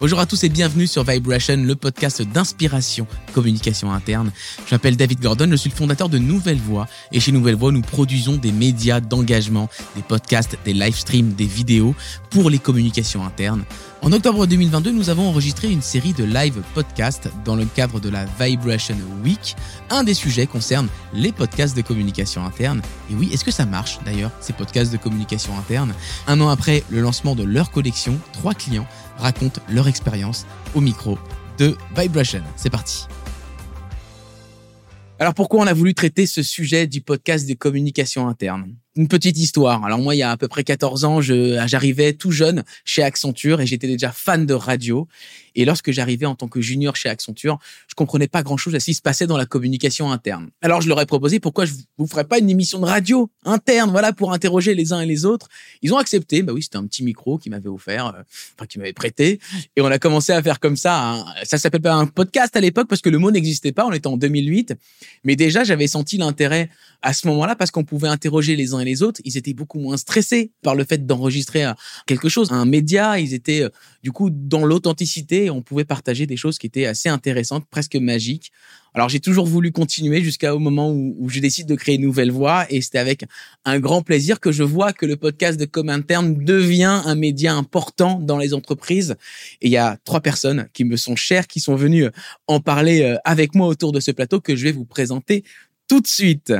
Bonjour à tous et bienvenue sur Vibration, le podcast d'inspiration communication interne. Je m'appelle David Gordon, je suis le fondateur de Nouvelle Voix et chez Nouvelle Voix, nous produisons des médias d'engagement, des podcasts, des live streams, des vidéos pour les communications internes. En octobre 2022, nous avons enregistré une série de live podcasts dans le cadre de la Vibration Week. Un des sujets concerne les podcasts de communication interne. Et oui, est-ce que ça marche d'ailleurs, ces podcasts de communication interne? Un an après le lancement de leur collection, trois clients racontent leur expérience au micro de Vibration. C'est parti. Alors pourquoi on a voulu traiter ce sujet du podcast des communications internes une petite histoire. Alors moi, il y a à peu près 14 ans, j'arrivais tout jeune chez Accenture et j'étais déjà fan de radio. Et lorsque j'arrivais en tant que junior chez Accenture, je comprenais pas grand-chose à ce qui se passait dans la communication interne. Alors je leur ai proposé pourquoi je vous ferais pas une émission de radio interne, voilà, pour interroger les uns et les autres. Ils ont accepté. Bah oui, c'était un petit micro qui m'avait offert, euh, enfin qui m'avait prêté. Et on a commencé à faire comme ça. ça s'appelle pas un podcast à l'époque parce que le mot n'existait pas. On était en 2008, mais déjà j'avais senti l'intérêt à ce moment-là parce qu'on pouvait interroger les uns et les autres. Ils étaient beaucoup moins stressés par le fait d'enregistrer euh, quelque chose, un média. Ils étaient euh, du coup dans l'authenticité. On pouvait partager des choses qui étaient assez intéressantes, presque magiques. Alors j'ai toujours voulu continuer jusqu'au moment où, je décide de créer une nouvelle voie et c'était avec un grand plaisir que je vois que le podcast de Com Interne devient un média important dans les entreprises. Et il y a trois personnes qui me sont chères, qui sont venues en parler euh, avec moi autour de ce plateau que je vais vous présenter tout de suite.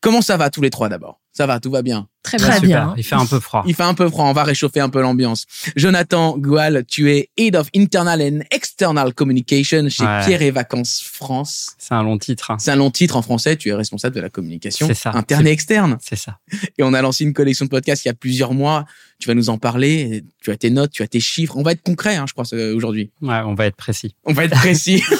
Comment ça va tous les trois d'abord? Ça va, tout va bien Très, bien. Il fait un peu froid. Il fait un peu froid. On va réchauffer un peu l'ambiance. Jonathan Goual, tu es Head of Internal and External Communication chez Pierre et Vacances France. C'est un long titre. Hein. C'est un long titre en français. Tu es responsable de la communication ça. interne et externe. C'est ça. Et on a lancé une collection de podcasts il y a plusieurs mois. Tu vas nous en parler. Tu as tes notes, tu as tes chiffres. On va être concret, hein, je crois, aujourd'hui. Ouais, on va être précis. On va être précis.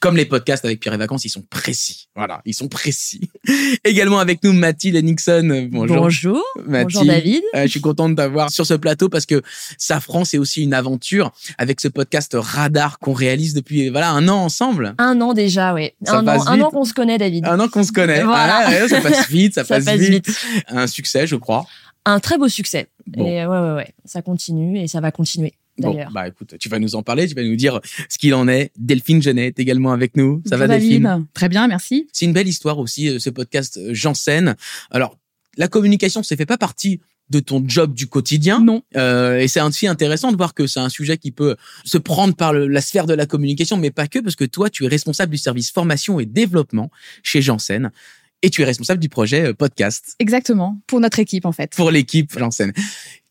Comme les podcasts avec Pierre et Vacances, ils sont précis. Voilà, ils sont précis. Également avec nous, Mathilde Nixon. Bonjour. Bonjour. Bonjour David. Euh, je suis contente d'avoir sur ce plateau parce que Safran, c'est aussi une aventure avec ce podcast Radar qu'on réalise depuis voilà un an ensemble. Un an déjà, oui. Un an, un an qu'on se connaît, David. Un an qu'on se connaît. Ah, ça passe vite, ça, passe, vite. Un succès, je crois. Un très beau succès. Et ouais, ouais, ouais. Ça continue et ça va continuer. Bon, bah écoute, tu vas nous en parler, tu vas nous dire ce qu'il en est. Delphine Genet est également avec nous. Ça va Delphine? Très bien, merci. C'est une belle histoire aussi, euh, ce podcast euh, Janssen. Alors, la communication, ça fait pas partie de ton job du quotidien. Non. Euh, et c'est aussi intéressant de voir que c'est un sujet qui peut se prendre par la sphère de la communication, mais pas que, parce que toi, tu es responsable du service formation et développement chez Janssen et tu es responsable du projet euh, podcast. Exactement, pour notre équipe en fait. Pour l'équipe Janssen.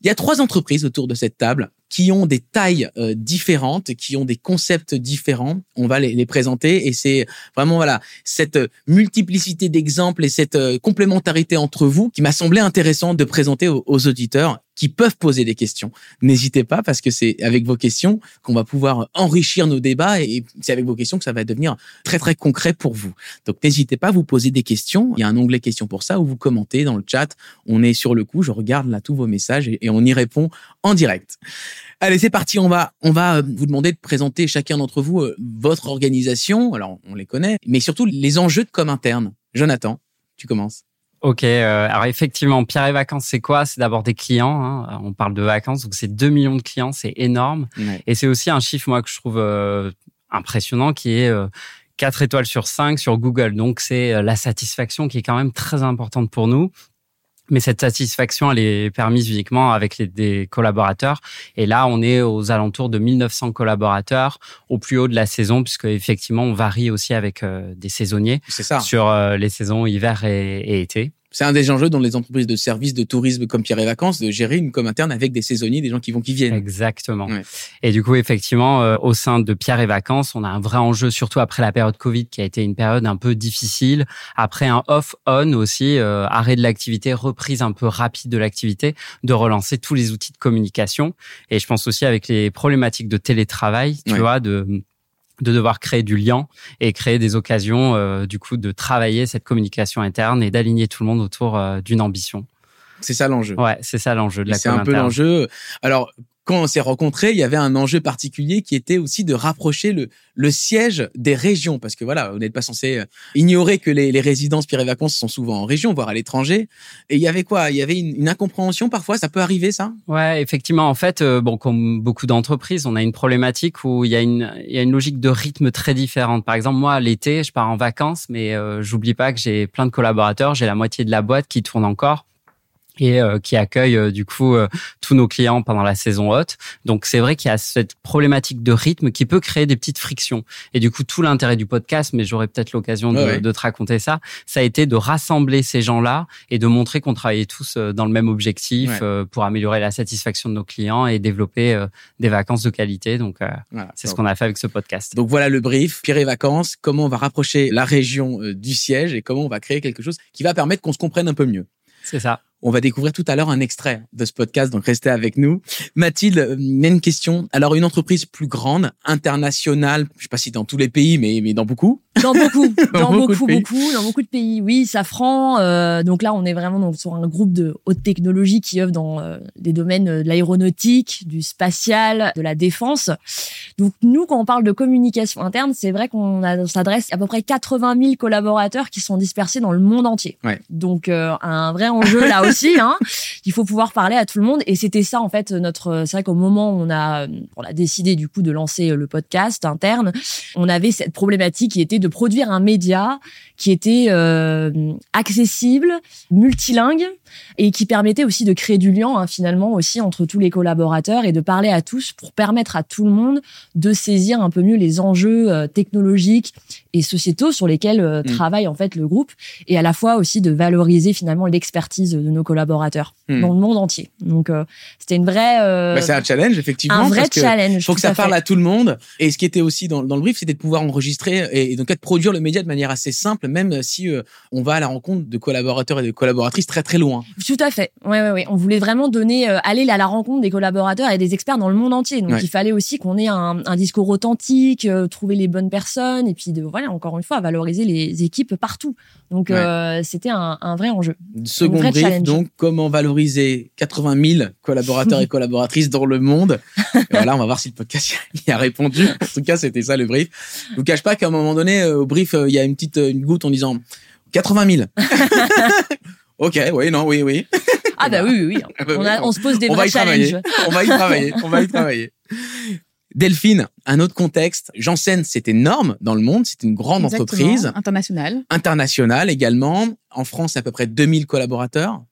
Il y a trois entreprises autour de cette table qui ont des tailles euh, différentes, qui ont des concepts différents. On va les, les présenter et c'est vraiment voilà cette multiplicité d'exemples et cette euh, complémentarité entre vous qui m'a semblé intéressant de présenter aux, auditeurs qui peuvent poser des questions. N'hésitez pas parce que c'est avec vos questions qu'on va pouvoir enrichir nos débats et c'est avec vos questions que ça va devenir très très concret pour vous. Donc n'hésitez pas à vous poser des questions. Il y a un onglet questions pour ça où vous commentez dans le chat. On est sur le coup, je regarde là tous vos messages et, on y répond en direct. Allez, c'est parti. On va, on va euh, vous demander de présenter chacun d'entre vous euh, votre organisation. Alors, on les connaît, mais surtout les enjeux de com interne. Jonathan, tu commences. Ok, euh, alors effectivement, Pierre et Vacances, c'est quoi? C'est d'abord des clients. Hein. On parle de vacances, donc c'est 2 millions de clients, c'est énorme. Et c'est aussi un chiffre, moi, que je trouve impressionnant, qui est 4 étoiles sur 5 sur Google. Donc c'est la satisfaction qui est quand même très importante pour nous. Mais cette satisfaction, elle est permise uniquement avec les, des collaborateurs. Et là, on est aux alentours de 1900 collaborateurs au plus haut de la saison, puisque effectivement, on varie aussi avec euh, des saisonniers ça. sur euh, les saisons hiver et, et été. C'est un des enjeux dans les entreprises de services de tourisme comme Pierre et Vacances de gérer une com interne avec des saisonniers, des gens qui vont qui viennent. Exactement. Et du coup, effectivement, euh, au sein de Pierre et Vacances, on a un vrai enjeu, surtout après la période Covid, qui a été une période un peu difficile. Après un off-on aussi, euh, arrêt de l'activité, reprise un peu rapide de l'activité, de relancer tous les outils de communication. Et je pense aussi avec les problématiques de télétravail, tu vois, de de devoir créer du lien et créer des occasions euh, du coup de travailler cette communication interne et d'aligner tout le monde autour euh, d'une ambition. C'est ça l'enjeu. Ouais, c'est ça l'enjeu de la C'est un peu l'enjeu. Alors quand on s'est rencontrés, il y avait un enjeu particulier qui était aussi de rapprocher le, le siège des régions. Parce que voilà, vous n'êtes pas censé euh, ignorer que les, les résidences Pierre et Vacances sont souvent en région, voire à l'étranger. Et il y avait quoi? Il y avait une, une, incompréhension parfois, ça peut arriver ça? Ouais, effectivement. En fait, euh, bon, comme beaucoup d'entreprises, on a une problématique où il y, a une, il y a une logique de rythme très différente. Par exemple, moi, l'été, je pars en vacances, mais euh, j'oublie pas que j'ai plein de collaborateurs, j'ai la moitié de la boîte qui tourne encore et euh, qui accueille euh, du coup euh, tous nos clients pendant la saison haute. Donc c'est vrai qu'il y a cette problématique de rythme qui peut créer des petites frictions. Et du coup tout l'intérêt du podcast, mais j'aurai peut-être l'occasion de, de, te raconter ça, ça a été de rassembler ces gens-là et de montrer qu'on travaillait tous dans le même objectif pour améliorer la satisfaction de nos clients et développer des vacances de qualité. Donc c'est ce qu'on a fait avec ce podcast. Donc voilà le brief, Pierre et Vacances, comment on va rapprocher la région du siège et comment on va créer quelque chose qui va permettre qu'on se comprenne un peu mieux. C'est ça. On va découvrir tout à l'heure un extrait de ce podcast, donc restez avec nous. Mathilde, une question. Alors, une entreprise plus grande, internationale, je sais pas si dans tous les pays, mais, mais dans beaucoup. Dans beaucoup, dans, beaucoup, beaucoup, dans beaucoup de pays. Oui, Safran. Euh, donc là, on est vraiment donc, sur un groupe de haute technologie qui œuvre dans euh, des domaines de l'aéronautique, du spatial, de la défense. Donc nous, quand on parle de communication interne, c'est vrai qu'on s'adresse à peu près 80 000 collaborateurs qui sont dispersés dans le monde entier. Ouais. Donc euh, un vrai enjeu là aussi. Hein. Il faut pouvoir parler à tout le monde. Et c'était ça, en fait, notre. C'est vrai qu'au moment où on a, on a décidé du coup de lancer le podcast interne, on avait cette problématique qui était de produire un média qui était euh, accessible, multilingue et qui permettait aussi de créer du lien hein, finalement aussi entre tous les collaborateurs et de parler à tous pour permettre à tout le monde de saisir un peu mieux les enjeux euh, technologiques et sociétaux sur lesquels euh, mm. travaille en fait le groupe et à la fois aussi de valoriser finalement l'expertise de nos collaborateurs mm. dans le monde entier. Donc euh, c'était une vraie bah, c'est un challenge effectivement un vrai challenge. Il faut que ça parle à tout le monde et ce qui était aussi dans, dans le brief c'était de pouvoir enregistrer et, donc de produire le média de manière assez simple même si on va à la rencontre de collaborateurs et de collaboratrices très très loin. Tout à fait. Ouais, ouais, ouais. On voulait vraiment donner, euh, aller à la rencontre des collaborateurs et des experts dans le monde entier. Donc, il fallait aussi qu'on ait un, un, discours authentique, euh, trouver les bonnes personnes et puis, de, voilà, encore une fois, valoriser les équipes partout. Donc, euh, c'était un, un, vrai enjeu. Second brief, donc, comment valoriser 80 000 collaborateurs et collaboratrices dans le monde. voilà, on va voir si le podcast y a répondu. En tout cas, c'était ça le brief. Je vous cache pas qu'à un moment donné, au brief, il y a une petite une goutte en disant 80 000. Ok, oui, non, oui, oui. Ah bah oui, oui, oui. Ah bah on, a, on se pose des vrais challenges. On va y travailler. On va y travailler. Delphine, un autre contexte. Janssen, c'est énorme dans le monde. C'est une grande entreprise. Internationale. Internationale également. En France, à peu près 2000 collaborateurs,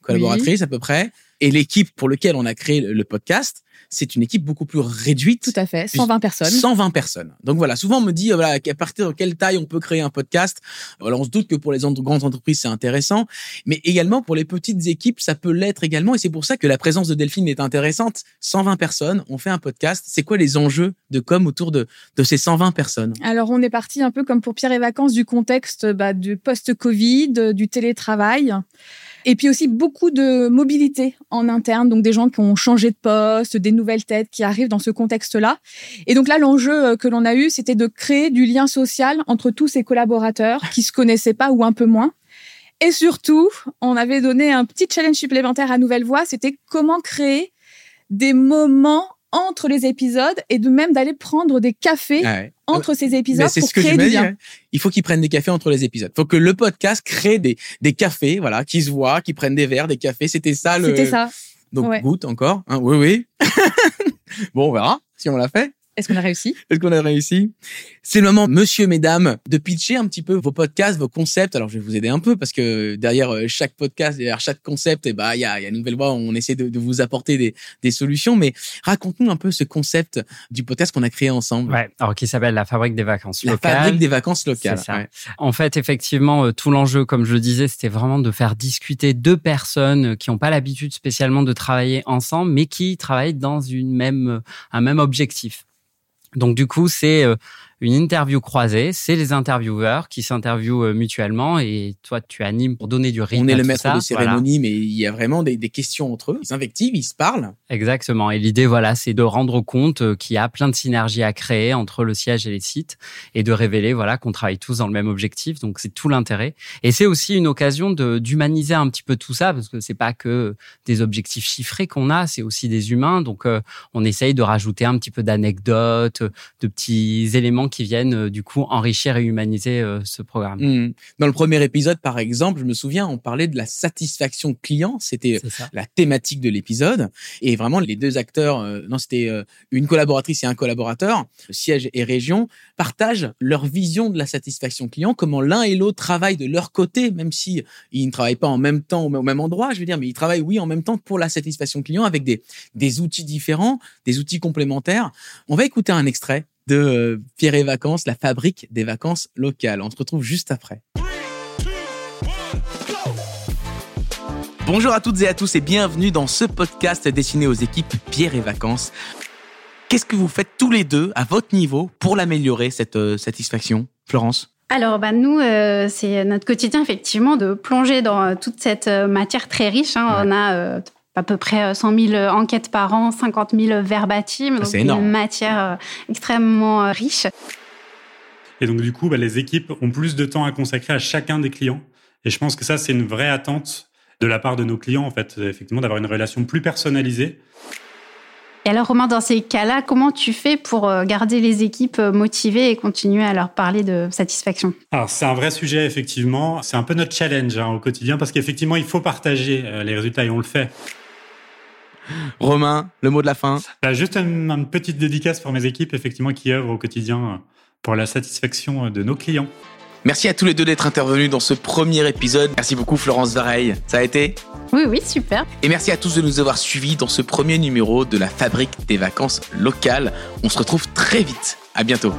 collaboratrices à peu près. Et l'équipe pour laquelle on a créé le podcast, c'est une équipe beaucoup plus réduite. Tout à fait, 120 personnes. 120 personnes. Donc voilà, souvent on me dit voilà, à partir de quelle taille on peut créer un podcast. Alors on se doute que pour les grandes entreprises c'est intéressant, mais également pour les petites équipes ça peut l'être également et c'est pour ça que la présence de Delphine est intéressante. 120 personnes, on fait un podcast. C'est quoi les enjeux de com autour de, de ces 120 personnes? Alors on est parti un peu comme pour Pierre et Vacances du contexte bah, du post-Covid, du télétravail. Et puis aussi beaucoup de mobilité en interne, donc des gens qui ont changé de poste, des nouvelles têtes qui arrivent dans ce contexte-là. Et donc là, l'enjeu euh, que l'on a eu, c'était de créer du lien social entre tous ces collaborateurs qui se connaissaient pas ou un peu moins. Et surtout, on avait donné un petit challenge supplémentaire à Nouvelle Voix, c'était comment créer des moments entre les épisodes et de même d'aller prendre des cafés entre ces épisodes pour ce créer du lien. Hein. Il faut qu'ils prennent des cafés entre les épisodes. Il faut que le podcast crée des, des cafés, voilà, qui se voient, qui prennent des verres, des cafés. C'était ça le. C'était ça. Donc goûte encore. Hein, oui, oui. bon, on verra si on l'a fait. Est-ce qu'on a réussi? Est-ce qu'on a réussi? C'est le moment, monsieur, mesdames, de pitcher un petit peu vos podcasts, vos concepts. Alors, je vais vous aider un peu parce que derrière euh, chaque podcast, derrière chaque concept, eh ben, il y a, y a une nouvelle voix. On essaie de, de vous apporter des, des, solutions. Mais raconte-nous un peu ce concept du podcast qu'on a créé ensemble. Ouais. Alors, qui s'appelle la fabrique des vacances locales. La fabrique des vacances locales. Ça. En fait, effectivement, euh, tout l'enjeu, comme je le disais, c'était vraiment de faire discuter deux personnes qui n'ont pas l'habitude spécialement de travailler ensemble, mais qui travaillent dans une même, un même objectif. Donc du coup, c'est euh, une interview croisée. C'est les intervieweurs qui s'interviewent euh, mutuellement et toi, tu animes pour donner du rythme. On est le maître de cérémonie, mais il y a vraiment des, des, questions entre eux. Ils s'invectivent, ils se parlent. Exactement. Et l'idée, voilà, c'est de rendre compte euh, qu'il y a plein de synergies à créer entre le siège et les sites et de révéler, voilà, qu'on travaille tous dans le même objectif. Donc, c'est tout l'intérêt. Et c'est aussi une occasion d'humaniser un petit peu tout ça parce que c'est pas que des objectifs chiffrés qu'on a, c'est aussi des humains. Donc, euh, on essaye de rajouter un petit peu d'anecdotes, de petits éléments qui viennent euh, du coup enrichir et humaniser euh, ce programme. Mmh. Dans le premier épisode, par exemple, je me souviens, on parlait de la satisfaction client. C'était la thématique de l'épisode. Et vraiment, les deux acteurs, euh, non, c'était une collaboratrice et un collaborateur, siège et région, partagent leur vision de la satisfaction client, comment l'un et l'autre travaillent de leur côté, même si ils ne travaillent pas en même temps au même endroit, je veux dire, mais ils travaillent, oui, en même temps pour la satisfaction client avec des, des outils différents, des outils complémentaires. On va écouter un extrait de euh, Pierre et Vacances, la fabrique des vacances locales. On se retrouve juste après. Bonjour à toutes et à tous et bienvenue dans ce podcast destiné aux équipes Pierre et Vacances. Qu'est-ce que vous faites tous les deux à votre niveau pour l'améliorer, cette euh, satisfaction Florence? Alors, bah, nous, euh, c'est notre quotidien, effectivement, de plonger dans toute cette matière très riche. Hein. On a à peu près 100 euh, 000 enquêtes par an, 50 000 verbatims, donc une matière euh, extrêmement euh, riche. Et donc du coup, bah, les équipes ont plus de temps à consacrer à chacun des clients. Et je pense que ça, c'est une vraie attente de la part de nos clients, en fait, effectivement, d'avoir une relation plus personnalisée. Et alors, Romain, dans ces cas-là, comment tu fais pour garder les équipes motivées et continuer à leur parler de satisfaction? Alors, c'est un vrai sujet, effectivement. C'est un peu notre challenge hein, au quotidien parce qu'effectivement, il faut partager les résultats et on le fait. Romain, le mot de la fin. Bah, juste une, petite dédicace pour mes équipes, effectivement, qui œuvrent au quotidien euh, pour la satisfaction euh, de nos clients. Merci à tous les deux d'être intervenus dans ce premier épisode. Merci beaucoup Florence Vareille. Ça a été Oui, oui, super. Et merci à tous de nous avoir suivis dans ce premier numéro de la Fabrique des vacances locales. On se retrouve très vite. À bientôt.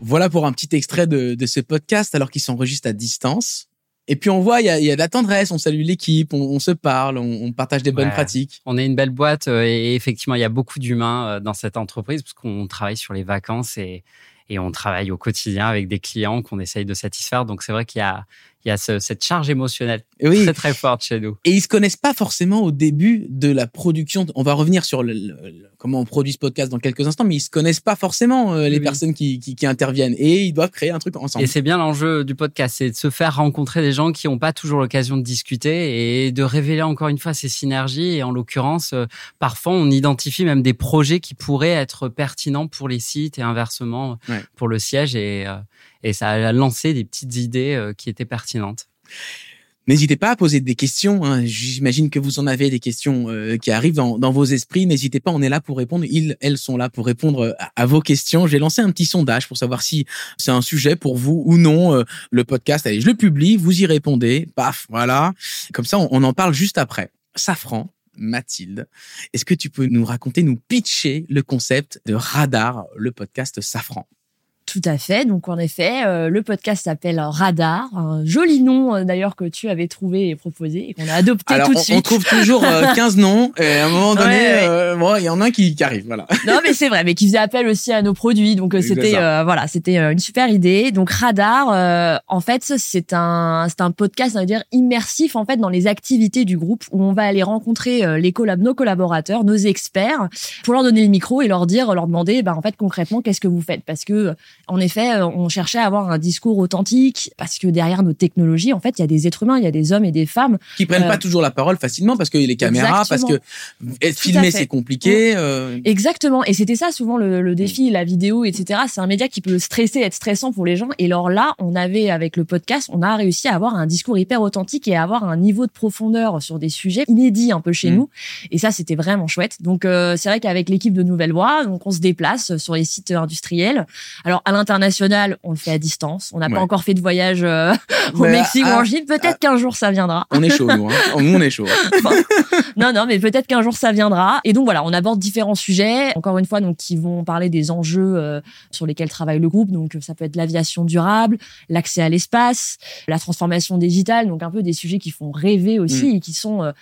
Voilà pour un petit extrait de, de ce podcast alors qu'il s'enregistre à distance. Et puis on voit, il y a, y a, de la tendresse, on salue l'équipe, on, se parle, on, partage des bonnes pratiques. On est une belle boîte euh, et effectivement, il y a beaucoup d'humains euh, dans cette entreprise parce qu'on travaille sur les vacances et, et on travaille au quotidien avec des clients qu'on essaye de satisfaire. Donc c'est vrai qu'il y a, il y a cette charge émotionnelle très très forte chez nous. Et ils se connaissent pas forcément au début de la production. On va revenir sur le, comment on produit ce podcast dans quelques instants, mais ils se connaissent pas forcément euh, les personnes qui, qui, qui, interviennent et ils doivent créer un truc ensemble. Et c'est bien l'enjeu du podcast, c'est de se faire rencontrer des gens qui n'ont pas toujours l'occasion de discuter et de révéler encore une fois ces synergies. Et en l'occurrence, euh, parfois on identifie même des projets qui pourraient être pertinents pour les sites et inversement pour le siège et euh, et ça a lancé des petites idées euh, qui étaient pertinentes. N'hésitez pas à poser des questions. Hein. J'imagine que vous en avez des questions euh, qui arrivent dans, vos esprits. N'hésitez pas, on est là pour répondre. Ils, elles sont là pour répondre euh, à, vos questions. J'ai lancé un petit sondage pour savoir si c'est un sujet pour vous ou non. le podcast, allez, je le publie, vous y répondez. Paf, voilà. Comme ça, on en parle juste après. Safran, Mathilde, est-ce que tu peux nous raconter, nous pitcher le concept de Radar, le podcast Safran? Tout à fait. Donc en effet, euh, le podcast s'appelle Radar, un joli nom euh, d'ailleurs que tu avais trouvé et proposé et qu'on a adopté tout de suite. On trouve toujours 15 euh, noms et à un moment donné, bon, il y en a un qui, qui arrive, voilà. Non mais c'est vrai, mais qui faisait appel aussi à nos produits, donc c'était voilà, c'était une super idée. Donc Radar, en fait, c'est un c'est un podcast, on va dire immersif en fait dans les activités du groupe où on va aller rencontrer les collab nos collaborateurs, nos experts, pour leur donner le micro et leur dire, leur demander, bah en fait concrètement qu'est-ce que vous faites, parce que en effet, euh, on cherchait à avoir un discours authentique parce que derrière nos technologies, en fait, il y a des êtres humains, il y a des hommes et des femmes qui prennent pas euh, toujours la parole facilement parce que les caméras, parce que filmer c'est compliqué. Euh. Exactement. Et c'était ça souvent le, défi, la vidéo, etc. C'est un média qui peut stresser, être stressant pour les gens. Et alors là, on avait avec le podcast, on a réussi à avoir un discours hyper authentique et à avoir un niveau de profondeur sur des sujets inédits un peu chez mm. nous. Et ça, c'était vraiment chouette. Donc c'est vrai qu'avec l'équipe de Nouvelle Voix, donc on se déplace sur les sites industriels. Alors à l'international, on le fait à distance. On n'a pas encore fait de voyage euh, au Mexique ou en Chine. Peut-être qu'un jour ça viendra. On est chaud, nous. Hein. Nous, on est chaud. non, non, mais peut-être qu'un jour ça viendra. Et donc voilà, on aborde différents sujets. Encore une fois, donc qui vont parler des enjeux euh, sur lesquels travaille le groupe. Donc ça peut être l'aviation durable, l'accès à l'espace, la transformation digitale. Donc un peu des sujets qui font rêver aussi mm. et qui sont euh,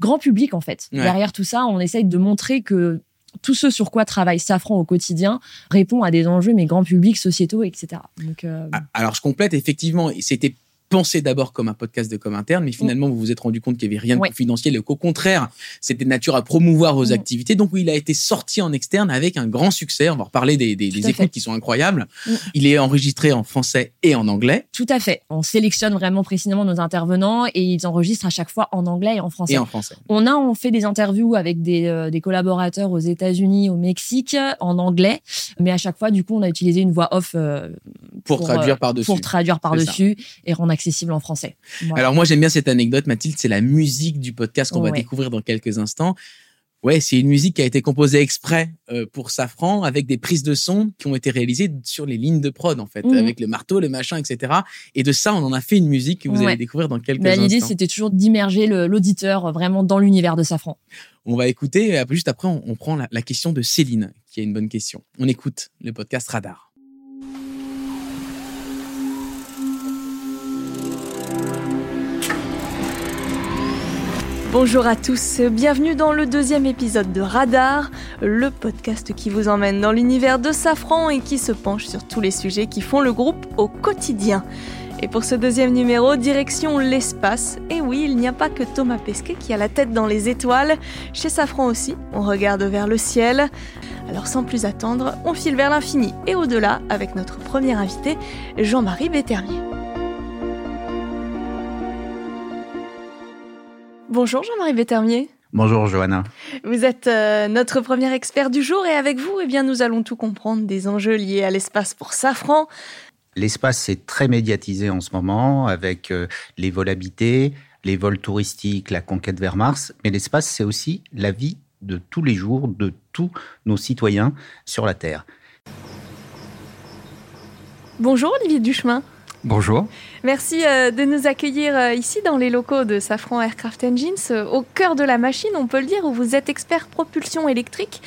grand public en fait. Derrière tout ça, on essaye de montrer que tout ce sur quoi travaille Safran au quotidien répond à des enjeux, mais grand public, sociétaux, etc. Donc, euh, ah, Alors, je complète, effectivement, c'était pensé d'abord comme un podcast de com interne, mais finalement, vous vous êtes rendu compte qu'il n'y avait rien de confidentiel et qu'au contraire, c'était de nature à promouvoir vos mm. activités. Donc, il a été sorti en externe avec un grand succès. On va reparler des, des, écoutes qui sont incroyables. Mm. Il est enregistré en français et en anglais. Tout à fait. On sélectionne vraiment précisément nos intervenants et ils enregistrent à chaque fois en anglais et en français. Et en français. On a on fait des interviews avec des, euh, des collaborateurs aux États-Unis, au Mexique, en anglais, mais à chaque fois, du coup, on a utilisé une voix off euh, pour, traduire euh, par-dessus. Pour traduire par-dessus et rendre accessible en français. Alors moi j'aime bien cette anecdote, Mathilde, c'est la musique du podcast qu'on va découvrir dans quelques instants. Ouais, c'est une musique qui a été composée exprès euh, pour Safran avec des prises de son qui ont été réalisées sur les lignes de prod en fait, mhm. avec le marteau, le machin, etc. Et de ça, on en a fait une musique que vous allez découvrir dans quelques instants. L'idée, c'était toujours d'immerger l'auditeur vraiment dans l'univers de Safran. On va écouter, juste après, on, prend la question de Céline, qui a une bonne question. On écoute le podcast Radar. Bonjour à tous, bienvenue dans le deuxième épisode de Radar, le podcast qui vous emmène dans l'univers de Safran et qui se penche sur tous les sujets qui font le groupe au quotidien. Et pour ce deuxième numéro, direction l'espace. Et oui, il n'y a pas que Thomas Pesquet qui a la tête dans les étoiles. Chez Safran aussi, on regarde vers le ciel. Alors sans plus attendre, on file vers l'infini et au-delà avec notre premier invité, Jean-Marie Bétermier. Bonjour Jean-Marie Bétermier. Bonjour Johanna. Vous êtes euh, notre premier expert du jour et avec vous, eh bien, nous allons tout comprendre des enjeux liés à l'espace pour Safran. L'espace c'est très médiatisé en ce moment avec euh, les vols habités, les vols touristiques, la conquête vers Mars, mais l'espace c'est aussi la vie de tous les jours de tous nos citoyens sur la Terre. Bonjour Olivier Duchemin. Bonjour. Merci euh, de nous accueillir euh, ici dans les locaux de Safran Aircraft Engines, euh, au cœur de la machine, on peut le dire, où vous êtes expert propulsion électrique.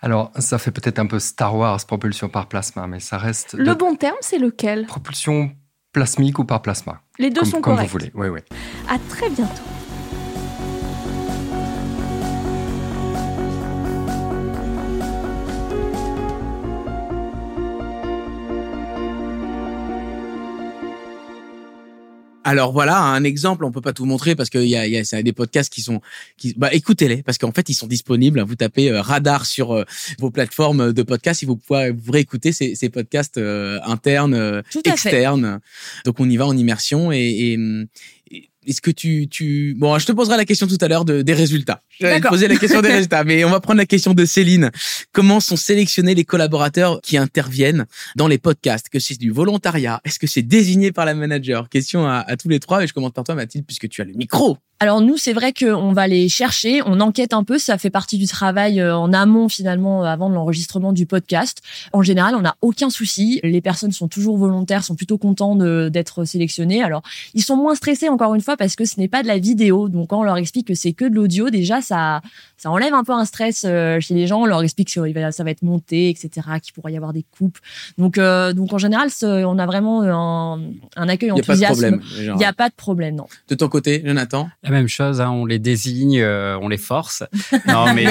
Alors, ça fait peut-être un peu Star Wars, propulsion par plasma, mais ça reste... Le bon terme, c'est lequel? Propulsion plasmique ou par plasma. Les deux sont corrects. Comme vous voulez, oui, oui. À très bientôt. Alors voilà un exemple. On peut pas tout montrer parce qu'il y a, y a des podcasts qui sont, qui, bah écoutez-les parce qu'en fait ils sont disponibles. Vous tapez euh, Radar sur euh, vos plateformes de podcasts et vous pouvez vous réécouter ces, ces podcasts euh, internes, externes. Donc on y va en immersion et, et, est-ce que tu, tu, bon, je te poserai la question tout à l'heure de, des résultats. Je vais te poser la question des résultats, mais on va prendre la question de Céline. Comment sont sélectionnés les collaborateurs qui interviennent dans les podcasts? Que c'est du volontariat? Est-ce que c'est désigné par la manager? Question à, à tous les trois, et je commence par toi, Mathilde, puisque tu as le micro. Alors nous, c'est vrai qu'on va les chercher, on enquête un peu, ça fait partie du travail euh, en amont finalement euh, avant l'enregistrement du podcast. En général, on n'a aucun souci, les personnes sont toujours volontaires, sont plutôt contents d'être sélectionnés. Alors ils sont moins stressés encore une fois parce que ce n'est pas de la vidéo, donc quand on leur explique que c'est que de l'audio, déjà ça ça enlève un peu un stress euh, chez les gens. On leur explique que ça va être monté, etc., qu'il pourrait y avoir des coupes. Donc donc en général, on a vraiment un, un accueil enthousiaste. Il n'y a pas de problème, non. De ton côté, Jonathan? La même chose, hein, on les désigne, euh, on les force. Non, mais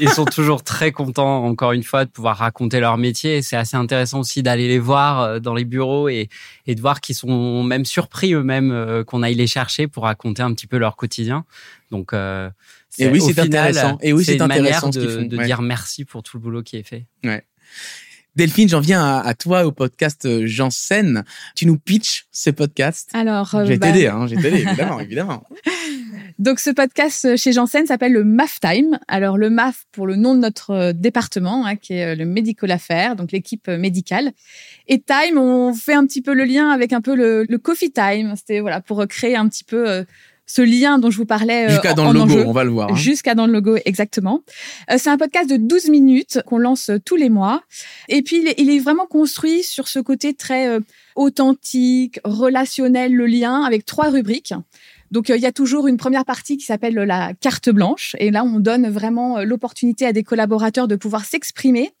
ils sont, toujours très contents, encore une fois, de pouvoir raconter leur métier. C'est assez intéressant aussi d'aller les voir euh, dans les bureaux et, de voir qu'ils sont même surpris eux-mêmes euh, qu'on aille les chercher pour raconter un petit peu leur quotidien. Donc, et oui, c'est intéressant. Et oui, c'est intéressant de, de dire merci pour tout le boulot qui est fait. Ouais. Delphine, j'en viens à, toi au podcast euh, Janssen. Tu nous pitches ce podcast Alors, euh, j'ai bah... t'aidé, hein, j'ai t'aidé, évidemment, évidemment. Donc, ce podcast chez Janssen s'appelle le MAF Time. Alors, le MAF pour le nom de notre euh, département, hein, qui est le Medical Affaires, donc l'équipe médicale. Et Time, on fait un petit peu le lien avec un peu le, le Coffee Time. C'était voilà pour créer un petit peu ce lien dont je vous parlais. Euh, Jusqu'à dans le logo, on va le voir. Hein. Jusqu'à dans le logo, exactement. Euh, c'est un podcast de 12 minutes qu'on lance euh, tous les mois. Et puis, il est, vraiment construit sur ce côté très authentique, relationnel, le lien, avec trois rubriques. Donc, il y a toujours une première partie qui s'appelle la carte blanche. Et là, on donne vraiment l'opportunité à des collaborateurs de pouvoir s'exprimer.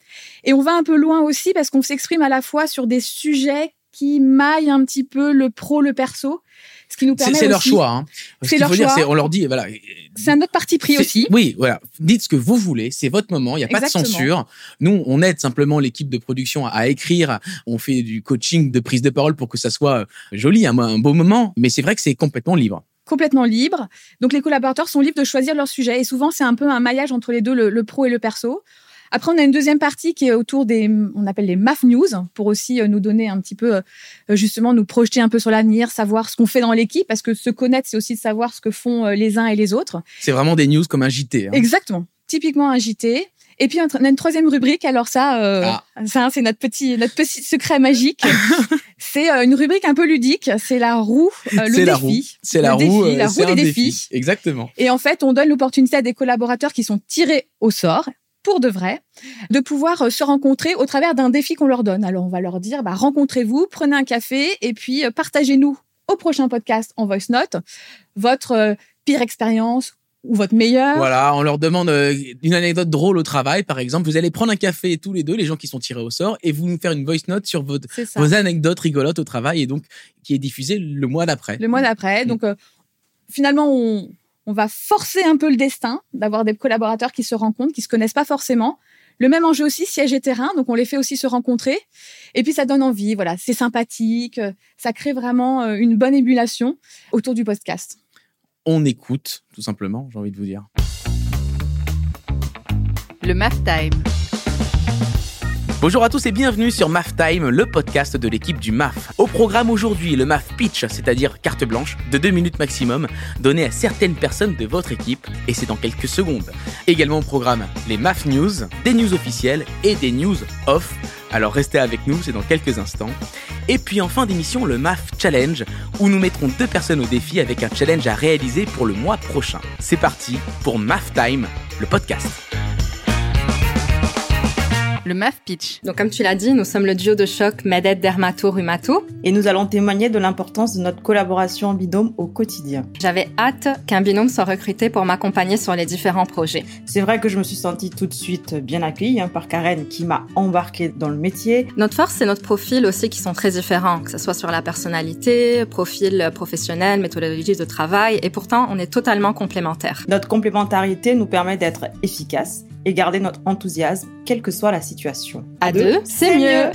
Et on va un peu loin aussi parce qu'on s'exprime à la fois sur des sujets qui maillent un petit peu le pro, le perso. Ce qui nous permet C'est leur choix. Hein. C'est leur choix. on leur dit, voilà, c'est un autre parti pris aussi. Oui, voilà. Dites ce que vous voulez, c'est votre moment, il n'y a pas de censure. Nous, on aide simplement l'équipe de production à écrire, on fait du coaching de prise de parole pour que ça soit euh, joli, un, un beau moment, mais c'est vrai que c'est complètement libre complètement libre. Donc les collaborateurs sont libres de choisir leur sujet et souvent c'est un peu un maillage entre les deux, le pro et le perso. Après, on a une deuxième partie qui est autour des, on appelle les MAF News, pour aussi euh, nous donner un petit peu, euh, justement, nous projeter un peu sur l'avenir, savoir ce qu'on fait dans l'équipe, parce que se connaître, c'est aussi de savoir ce que font euh, les uns et les autres. C'est vraiment des news comme un JT. Hein. Exactement. Typiquement un JT. Et puis on a une troisième rubrique. Alors ça, ah. ça c'est notre petit notre petit secret magique. c'est une rubrique un peu ludique. C'est la roue, le défi. C'est la roue. la roue des défis. Exactement. Et en fait, on donne l'opportunité à des collaborateurs qui sont tirés au sort pour de vrai, de pouvoir euh, se rencontrer au travers d'un défi qu'on leur donne. Alors on va leur dire, bah, rencontrez-vous, prenez un café et puis euh, partagez-nous au prochain podcast en voice note votre euh, pire expérience ou votre meilleure. Voilà, on leur demande une anecdote drôle au travail, par exemple. Vous allez prendre un café tous les deux, les gens qui sont tirés au sort, et vous nous faire une voice note sur votre, vos anecdotes rigolotes au travail, et donc qui est diffusée le mois d'après. Le mois d'après. Mm. Donc finalement, on, on va forcer un peu le destin d'avoir des collaborateurs qui se rencontrent, qui se connaissent pas forcément. Le même enjeu aussi, siège et terrain, donc on les fait aussi se rencontrer. Et puis ça donne envie, voilà, c'est sympathique, ça crée vraiment euh, une bonne émulation autour du podcast. On écoute, tout simplement, j'ai envie de vous dire. Le Math Time. Bonjour à tous et bienvenue sur MAF Time, le podcast de l'équipe du MAF. Programme aujourd'hui, le MAF Pitch, c'est-à-dire carte blanche de 2 minutes maximum, donnée à certaines personnes de votre équipe, et c'est dans quelques secondes. Également au programme, les MAF News, des news officielles et des news off. Alors restez avec nous, c'est dans quelques instants. Et puis en fin d'émission, le MAF Challenge, où nous mettrons deux personnes au défi avec un challenge à réaliser pour le mois prochain. C'est parti pour MAF Time, le podcast le MAF Pitch. Donc comme tu l'as dit, nous sommes le duo de choc Medet Dermato Rumato et nous allons témoigner de l'importance de notre collaboration en binôme au quotidien. J'avais hâte qu'un binôme soit recruté pour m'accompagner sur les différents projets. C'est vrai que je me suis sentie tout de suite bien accueillie hein, par Karen qui m'a embarquée dans le métier. Notre force, c'est notre profil aussi qui sont très différents, que ce soit sur la personnalité, profil professionnel, méthodologie de travail, et pourtant on est totalement complémentaires. Notre complémentarité nous permet d'être efficaces et garder notre enthousiasme, quelle que soit la situation. À, deux, c'est mieux.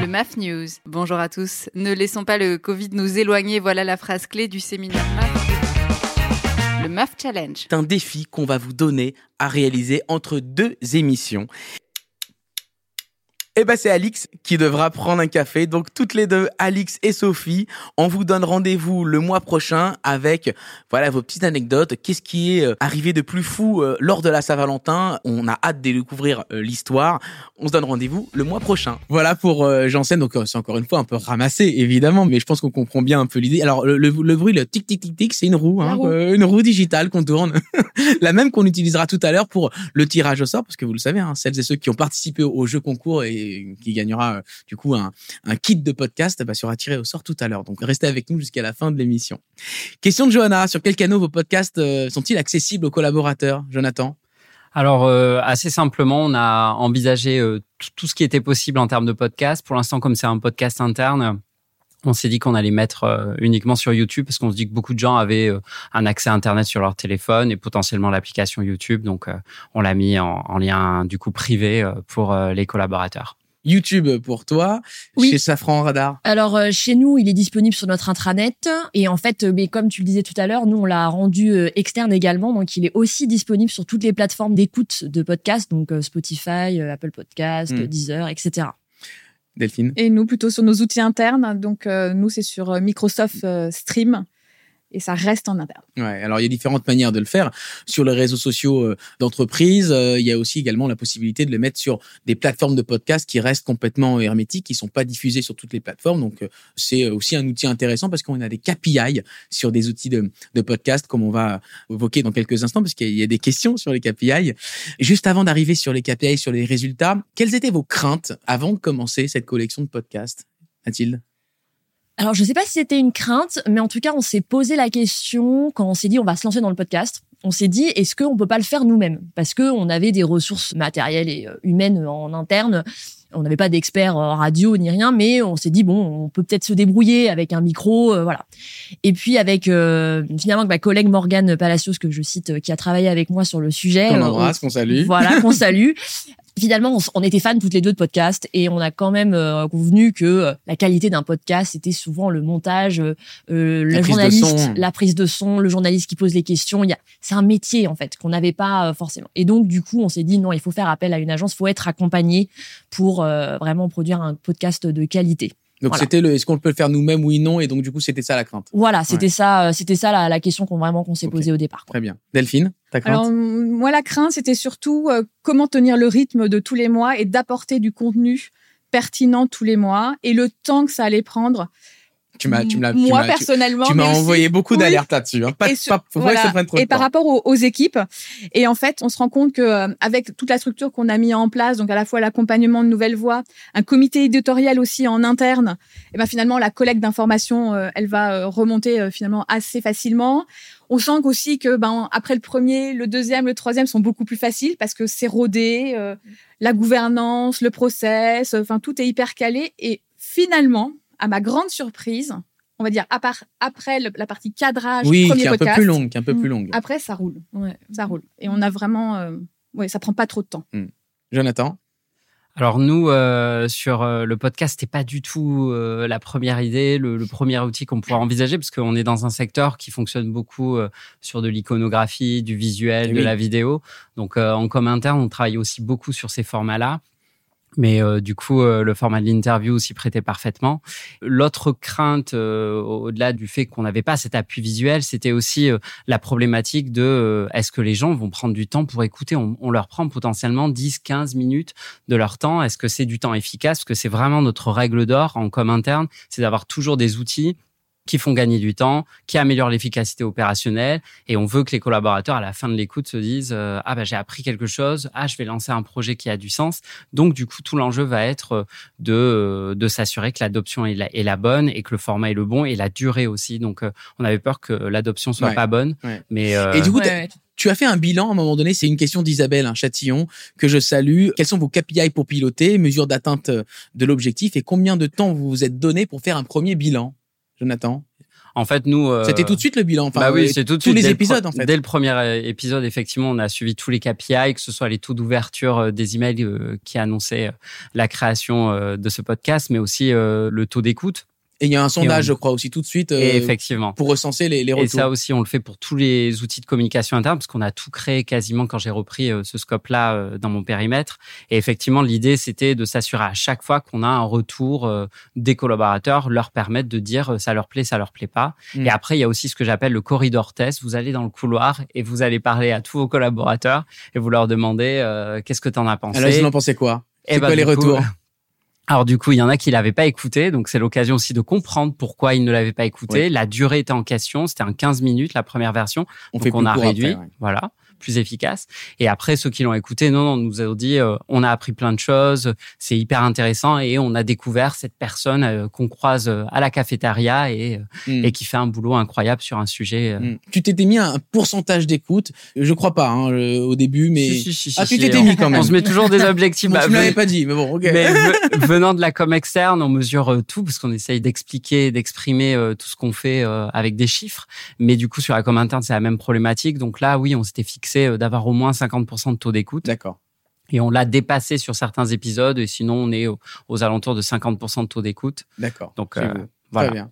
Le MAF News. Bonjour à tous. Ne laissons pas le Covid nous éloigner. Voilà la phrase clé du séminaire MAF. Le MAF Challenge. C'est un défi qu'on va vous donner à réaliser entre deux émissions. Eh ben c'est Alix qui devra prendre un café. Donc toutes les deux, Alix et Sophie, on vous donne rendez-vous le mois prochain avec voilà vos petites anecdotes. Qu'est-ce qui est euh, arrivé de plus fou euh, lors de la Saint-Valentin? On a hâte de découvrir euh, l'histoire. On se donne rendez-vous le mois prochain. Voilà pour Janssen. Donc c'est encore une fois un peu ramassé évidemment, mais je pense qu'on comprend bien un peu l'idée. Alors le, bruit, le tic tic tic tic, c'est une roue, hein, une roue digitale qu'on tourne, la même qu'on utilisera tout à l'heure pour le tirage au sort, parce que vous le savez, hein, celles et ceux qui ont participé au jeu concours et qui gagnera euh, du coup un, kit de podcast bah, sera tiré au sort tout à l'heure. Donc restez avec nous jusqu'à la fin de l'émission. Question de Johanna, sur quel canaux vos podcasts euh, sont-ils accessibles aux collaborateurs, Jonathan alors euh, assez simplement, on a envisagé tout ce qui était possible en termes de podcast. Pour l'instant, comme c'est un podcast interne, on s'est dit qu'on allait mettre uniquement sur YouTube parce qu'on se dit que beaucoup de gens avaient un accès à Internet sur leur téléphone et potentiellement l'application YouTube. Donc, on l'a mis en, en, lien du coup privé pour les collaborateurs. YouTube pour toi, chez Safran Radar Alors euh, chez nous, il est disponible sur notre intranet et en fait, euh, mais comme tu le disais tout à l'heure, nous on l'a rendu euh, externe également, donc il est aussi disponible sur toutes les plateformes d'écoute de podcasts, donc Spotify, Apple Podcast, hmm. Deezer, etc. Delphine. Et nous plutôt sur nos outils internes, donc nous c'est sur Microsoft Stream et ça reste en interne. Ouais, alors il y a différentes manières de le faire. Sur les réseaux sociaux euh, d'entreprise, euh, il y a aussi également la possibilité de le mettre sur des plateformes de podcast qui restent complètement hermétiques, qui sont pas diffusées sur toutes les plateformes. Donc euh, c'est aussi un outil intéressant parce qu'on a des KPI sur des outils de, de podcast, comme on va évoquer dans quelques instants, parce qu'il y a des questions sur les KPI. Juste avant d'arriver sur les KPI, sur les résultats, quelles étaient vos craintes avant de commencer cette collection de podcasts, Mathilde? Alors, je ne sais pas si c'était une crainte, mais en tout cas, on s'est posé la question quand on s'est dit on va se lancer dans le podcast. On s'est dit est-ce qu'on peut pas le faire nous-mêmes? Parce que on avait des ressources matérielles et euh, humaines en interne On n'avait pas d'experts en radio ni rien, mais on s'est dit bon, on peut peut-être se débrouiller avec un micro, voilà. Et puis avec finalement ma collègue Morgane Palacios que je cite, qui a travaillé avec moi sur le sujet. Qu'on embrasse, qu'on salue. Voilà, qu'on salue finalement, on, était fans toutes les deux de podcasts et on a quand même euh, convenu que euh, la qualité d'un podcast, c'était souvent le montage, euh, le journaliste, la prise de son, le journaliste qui pose les questions. Il y a, c'est un métier en fait qu'on n'avait pas forcément. Et donc du coup, on s'est dit non, il faut faire appel à une agence, il faut être accompagné pour vraiment produire un podcast de qualité. Donc c'était le est-ce qu'on peut le faire nous-mêmes oui non et donc du coup c'était ça la crainte. Voilà, c'était ça c'était ça la, la question qu'on vraiment qu'on s'est posée au départ. Très bien. Delphine, ta crainte? Alors moi la crainte c'était surtout euh, comment tenir le rythme de tous les mois et d'apporter du contenu pertinent tous les mois et le temps que ça allait prendre tu m'as, tu Moi personnellement, tu, m'as envoyé beaucoup d'alertes là-dessus. Hein. Pas, et pas, que ça trop Et par rapport aux, équipes, et en fait, on se rend compte que euh, avec toute la structure qu'on a mis en place, donc à la fois l'accompagnement de nouvelles voix, un comité éditorial aussi en interne, et ben finalement la collecte d'informations, euh, elle va euh, remonter finalement assez facilement. On sent aussi que ben après le premier, le deuxième, le troisième sont beaucoup plus faciles parce que c'est rodé, la gouvernance, le process, enfin tout est hyper calé et finalement à ma grande surprise, on va dire à part, après la partie cadrage, oui, premier qui est un peu plus longue, qui est un peu plus longue. Après, ça roule. Ouais, ça roule. Et on a vraiment, euh, ouais, ça prend pas trop de temps. Hmm. Jonathan? Alors nous, euh, sur euh, le podcast, c'était pas du tout la première idée, le, premier outil qu'on pourrait envisager, parce qu'on est dans un secteur qui fonctionne beaucoup sur de l'iconographie, du visuel, eh de la vidéo. Donc en com interne, on travaille aussi beaucoup sur ces formats-là. Mais euh, du coup, euh, le format de l'interview s'y prêtait parfaitement. L'autre crainte, euh, au-delà du fait qu'on n'avait pas cet appui visuel, c'était aussi la problématique de est-ce que les gens vont prendre du temps pour écouter? On, on, leur prend potentiellement 10, 15 minutes de leur temps. Est-ce que c'est du temps efficace? Parce que c'est vraiment notre règle d'or en com interne, c'est d'avoir toujours des outils qui font gagner du temps, qui améliorent l'efficacité opérationnelle. Et on veut que les collaborateurs, à la fin de l'écoute, se disent euh, ah bah j'ai appris quelque chose, ah je vais lancer un projet qui a du sens. Donc du coup, tout l'enjeu va être euh, de euh, de s'assurer que l'adoption est la, est la bonne et que le format est le bon et la durée aussi. Donc on avait peur que l'adoption soit pas bonne, mais et du coup tu as fait un bilan à un moment donné, c'est une question d'Isabelle un Châtillon que je salue. Quels sont vos KPI pour piloter, mesures d'atteinte de l'objectif et combien de temps vous vous êtes donné pour faire un premier bilan? Jonathan en fait, nous, euh, c'était tout de suite le bilan. Enfin, bah oui, c'est tout de suite. Tous les épisodes, en fait. Dès le premier euh, épisode, effectivement, on a suivi tous les KPI, que ce soit les taux d'ouverture euh, des emails qui annonçaient la création de ce podcast, mais aussi le taux d'écoute. Et il y a un sondage, je crois, aussi tout de suite. effectivement. Pour recenser les, les retours. Et ça aussi, on le fait pour tous les outils de communication interne, parce qu'on a tout créé quasiment quand j'ai repris ce scope-là dans mon périmètre. Et effectivement, l'idée, c'était de s'assurer à chaque fois qu'on a un retour des collaborateurs, leur permettre de dire ça leur plaît, ça leur plaît pas. Mm. Et après, il y a aussi ce que j'appelle le corridor test. Vous allez dans le couloir et vous allez parler à tous vos collaborateurs et vous leur demandez qu'est-ce que tu en as pensé. Alors, ils en pensaient quoi? C'est quoi les retours? Alors du coup, il y en a qui l'avaient pas écouté, donc c'est l'occasion aussi de comprendre pourquoi ils ne l'avaient pas écouté. La durée était en question, c'était un 15 minutes la première version, on donc fait on a réduit, voilà plus efficace. Et après, ceux qui l'ont écouté, non, non, nous ont dit, euh, on a appris plein de choses, c'est hyper intéressant et on a découvert cette personne euh, qu'on croise euh, à la cafétéria et, hmm. et qui fait un boulot incroyable sur un sujet. Hmm. Tu t'étais mis un pourcentage d'écoute, je crois pas hein, au début, mais ah, tu t'étais mis quand même. On se met toujours des objectifs. bon, tu me l'avais pas dit, mais bon, ok. Mais venant de la com externe, on mesure tout parce qu'on essaye d'expliquer, d'exprimer tout ce qu'on fait avec des chiffres. Mais du coup, sur la com interne, c'est la même problématique. Donc là, oui, on s'était fixé euh, d'avoir au moins 50% de taux d'écoute. D'accord. Et on l'a dépassé sur certains épisodes, et sinon on est aux, alentours de 50% de taux d'écoute. D'accord. Donc euh, voilà. Très bien.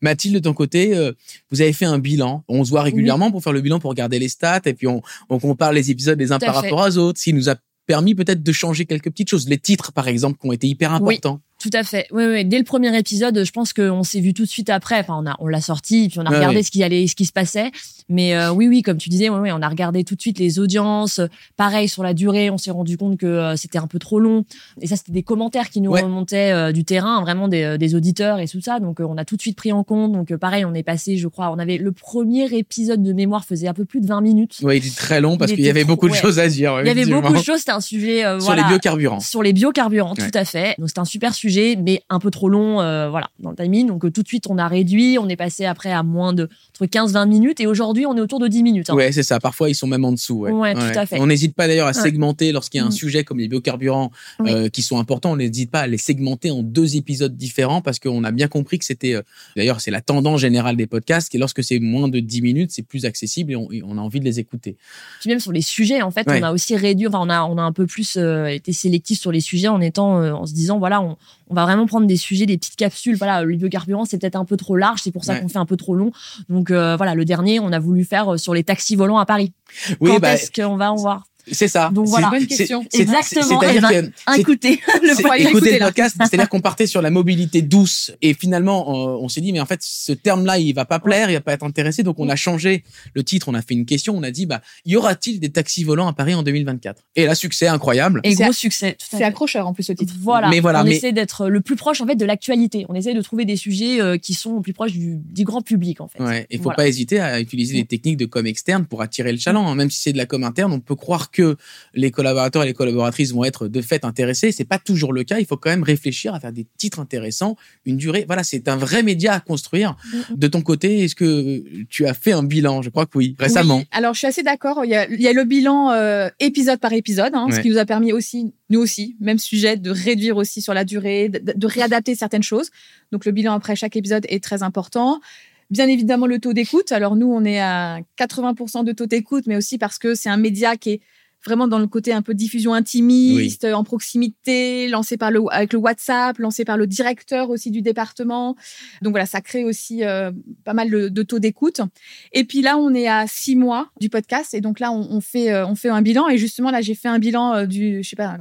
Mathilde, de ton côté, euh, vous avez fait un bilan. On se voit régulièrement pour faire le bilan, pour regarder les stats, et puis on, on compare les épisodes les uns par rapport aux autres. Ce qui nous a permis peut-être de changer quelques petites choses. Les titres, par exemple, qui ont été hyper importants. Tout à fait. Oui, oui. Dès le premier épisode, je pense qu'on s'est vu tout de suite après. Enfin, on a, on l'a sorti, puis on a regardé ce qui allait, ce qui se passait. Mais euh, oui, oui, comme tu disais, oui, oui, on a regardé tout de suite les audiences. Pareil sur la durée, on s'est rendu compte que euh, c'était un peu trop long. Et ça, c'était des commentaires qui nous remontaient euh, du terrain, vraiment des, des, auditeurs et tout ça. Donc, on a tout de suite pris en compte. Donc, pareil, on est passé, je crois, on avait le premier épisode de mémoire faisait un peu plus de 20 minutes. Oui, il était très long parce qu'il y avait beaucoup de choses à dire. Il y avait beaucoup de choses. C'était un sujet sur les biocarburants. Sur les biocarburants, tout à fait. Donc, c'était un super sujet mais un peu trop longs, euh, voilà, dans le timing. Donc tout de suite, on a réduit, on est passé après à moins de entre 15-20 minutes, et aujourd'hui, on est autour de 10 minutes. Hein. Ouais, c'est ça. Parfois, ils sont même en dessous. Ouais, tout à fait. On n'hésite pas d'ailleurs à segmenter lorsqu'il y a un mm. sujet comme les biocarburants qui sont importants. On n'hésite pas à les segmenter en deux épisodes différents parce qu'on a bien compris que c'était, d'ailleurs, c'est la tendance générale des podcasts, et lorsque c'est moins de 10 minutes, c'est plus accessible et on, a envie de les écouter. Puis même sur les sujets, en fait, on a aussi réduit, enfin, on a, on a un peu plus été sélectif sur les sujets en étant, en se disant, voilà, on, on va vraiment prendre des sujets, des petites capsules. Voilà, le biocarburant, c'est peut-être un peu trop large, c'est pour ça qu'on fait un peu trop long. Donc euh, voilà, le dernier, on a voulu faire euh, sur les taxis volants à Paris. Oui, Quand bah, est-ce qu'on va en voir? C'est ça. Donc voilà. Bonne question. Exactement. C'est-à-dire ben, que écoutez le, podcast, c'est-à-dire qu'on partait sur la mobilité douce et finalement on, s'est dit mais en fait ce terme-là il va pas plaire, il va pas être intéressé donc on a changé le titre, on a fait une question, on a dit bah y aura-t-il des taxis volants à Paris en 2024 Et là succès incroyable. Et gros succès. C'est accrocheur en plus ce titre. Voilà. Mais voilà. On essaie d'être le plus proche en fait de l'actualité. On essaie de trouver des sujets euh, qui sont plus proche du, du grand public en fait. Ouais. Il faut pas hésiter à utiliser des techniques de com externe pour attirer le chaland. Hein. Même si c'est de la com interne, on peut croire que les collaborateurs et les collaboratrices vont être de fait intéressés. C'est pas toujours le cas. Il faut quand même réfléchir à faire des titres intéressants, une durée. Voilà, c'est un vrai média à construire. De ton côté, est-ce que tu as fait un bilan? Je crois que oui, récemment. Alors, je suis assez d'accord. Il, y a, le bilan euh, épisode par épisode, hein, ce qui nous a permis aussi, nous aussi, même sujet, de réduire aussi sur la durée, de réadapter certaines choses. Donc, le bilan après chaque épisode est très important. Bien évidemment, le taux d'écoute. Alors, nous, on est à 80% de taux d'écoute, mais aussi parce que c'est un média qui est vraiment dans le côté un peu diffusion intimiste, en proximité, lancé par le, avec le WhatsApp, lancé par le directeur aussi du département. Donc voilà, ça crée aussi euh, pas mal de, taux d'écoute. Et puis là, on est à six mois du podcast et donc là, on, fait euh, on fait un bilan et justement là, j'ai fait un bilan euh, du, je sais pas,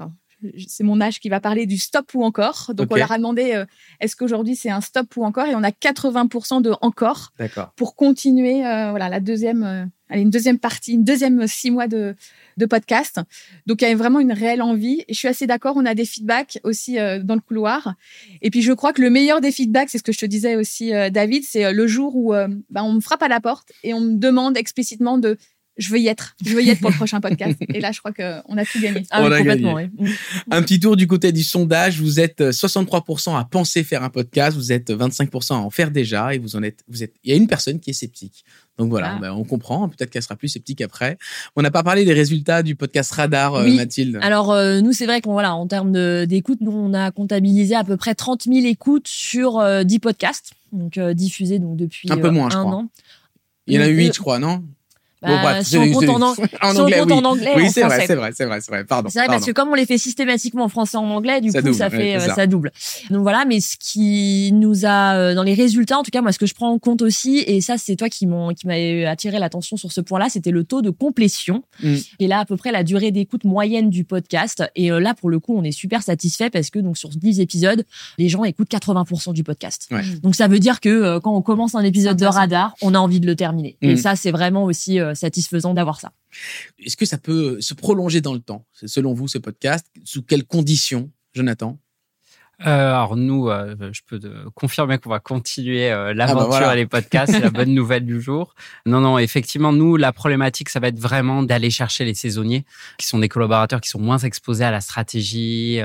c'est mon âge qui va parler du stop ou encore. Donc on leur a demandé est-ce qu'aujourd'hui c'est un stop ou encore? Et on a 80% de encore pour continuer voilà la deuxième allez, une deuxième partie, une deuxième six mois de de podcast. Donc il y a vraiment une réelle envie. Et je suis assez d'accord, on a des feedbacks aussi euh, dans le couloir. Et puis je crois que le meilleur des feedbacks, c'est ce que je te disais aussi, euh, David, c'est euh, le jour où bah, on me frappe à la porte et on me demande explicitement de je veux y être. Je veux y être pour le prochain podcast. Et là, je crois qu'on a tout gagné. Ah, complètement, Un petit tour du côté du sondage. Vous êtes 63% à penser faire un podcast. Vous êtes 25% à en faire déjà. Et vous en êtes, vous êtes, il y a une personne qui est sceptique. Donc voilà, ah. ben, on comprend. Peut-être qu'elle sera plus sceptique après. On n'a pas parlé des résultats du podcast Radar, euh, Mathilde. Alors, euh, nous, c'est vrai qu'on, voilà, en termes d'écoute, nous, on a comptabilisé à peu près 30 000 écoutes sur 10 euh, podcasts. Donc, diffusés donc, depuis un peu moins, je crois. an. Il y en a 8, je crois, non? Bah, si on compte en, anglais, oui. anglais, oui, c'est vrai, c'est vrai, c'est vrai, c'est vrai. Pardon. C'est vrai parce que comme on les fait systématiquement en français en anglais, du coup, ça fait, euh, ça. double. Donc voilà, mais ce qui nous a euh, dans les résultats, en tout cas, moi, ce que je prends en compte aussi, et ça, c'est toi qui m'ont, qui m'a attiré l'attention sur ce point-là, c'était le taux de complétion. Mm. Et là, à peu près la durée d'écoute moyenne du podcast. Et euh, là, pour le coup, on est super satisfait parce que donc sur 10 épisodes, les gens écoutent 80% du podcast. Donc ça veut dire que quand on commence un épisode de Radar, on a envie de le terminer. Et mm. ça, c'est vraiment aussi satisfaisant d'avoir ça. Est-ce que ça peut se prolonger dans le temps, selon vous, ce podcast? Sous quelles conditions, Jonathan? euh, alors nous, euh, je peux confirmer qu'on va continuer euh, ah bah l'aventure et les podcasts, c'est la bonne nouvelle du jour. Non, non, effectivement, nous, la problématique, ça va être vraiment d'aller chercher les saisonniers, qui sont des collaborateurs qui sont moins exposés à la stratégie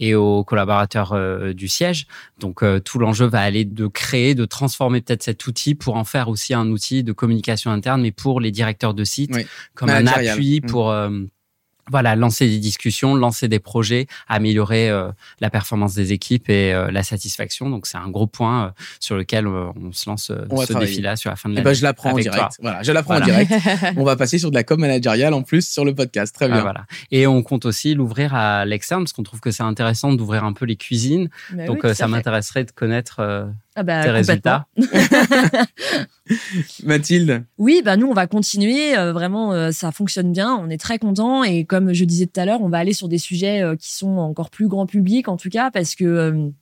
et aux collaborateurs du siège. Donc tout l'enjeu va aller de créer, de transformer peut-être cet outil pour en faire aussi un outil de communication interne, mais pour les directeurs de site, comme un appui mmh. Voilà, lancer des discussions, lancer des projets, améliorer euh, la performance des équipes et euh, la satisfaction. Donc c'est un gros point euh, sur lequel on se lance ce défi-là sur la fin de eh l'année. Ben, je l'apprends en direct. Voilà, je l'apprends en direct. on va passer sur de la com managériale en plus sur le podcast. Très bien. voilà. Et on compte aussi l'ouvrir à l'externe parce qu'on trouve que c'est intéressant d'ouvrir un peu les cuisines. Donc ça m'intéresserait de connaître ah bah, tes résultats? Mathilde? Oui, bah nous, on va continuer. Euh, vraiment, euh, ça fonctionne bien. On est très contents. Et comme je disais tout à l'heure, on va aller sur des sujets euh, qui sont encore plus grand public, en tout cas, parce que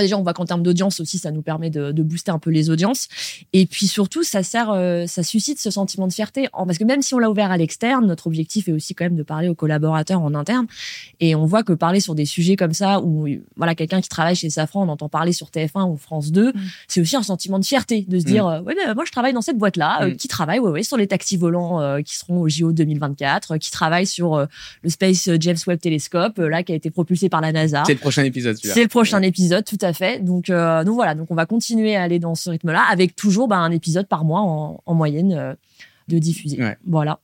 déjà, on voit qu'en termes d'audience aussi, ça nous permet de, de, booster un peu les audiences. Et puis surtout, ça sert, euh, ça suscite ce sentiment de fierté. Parce que même si on l'a ouvert à l'externe, notre objectif est aussi quand même de parler aux collaborateurs en interne. Et on voit que parler sur des sujets comme ça, où voilà, quelqu'un qui travaille chez Safran, on entend parler sur TF1 ou France 2, mm. c'est aussi un sentiment de fierté de se dire, mm. euh, ouais, ben, moi je travaille dans cette boîte-là, euh, mm. qui travaille, ouais, ouais, sur les taxis volants qui seront au JO 2024, qui travaille sur le Space James Webb Telescope, là, qui a été propulsé par la NASA. C'est le prochain épisode. C'est le prochain épisode, tout à fait. Donc, euh, donc voilà, donc on va continuer à aller dans ce rythme-là, avec toujours bah, un épisode par mois en, moyenne euh, de diffuser. Voilà.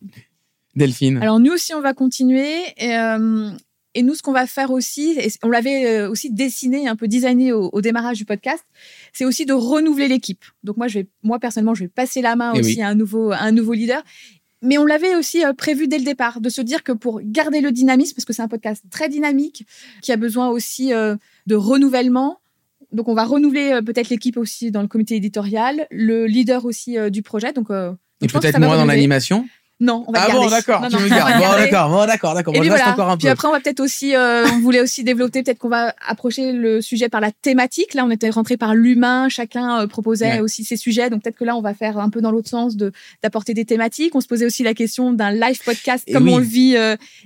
Delphine. Alors nous aussi, on va continuer. Et, euh, et nous, ce qu'on va faire aussi, et on l'avait aussi dessiné, un peu designé au, au démarrage du podcast, c'est aussi de renouveler l'équipe. Donc moi, je vais, moi personnellement, je vais passer la main eh aussi à un nouveau, à un nouveau leader. Mais on l'avait aussi prévu dès le départ, de se dire que pour garder le dynamisme, parce que c'est un podcast très dynamique, qui a besoin aussi de renouvellement, donc on va renouveler euh, peut-être l'équipe aussi dans le comité éditorial, le leader aussi euh, du projet. Donc, euh, et peut-être moi dans l'animation? Non, on va ah bon, d'accord, tu me gardes. Bon, d'accord, bon, d'accord, d'accord. Bon, voilà. encore un puis après, on va peut-être aussi, on voulait aussi développer, peut-être qu'on va approcher le sujet par la thématique. Là, on était rentré par l'humain, chacun proposait aussi ses sujets. Donc peut-être que là, on va faire un peu dans l'autre sens de d'apporter des thématiques. On se posait aussi la question d'un live podcast, comme on le vit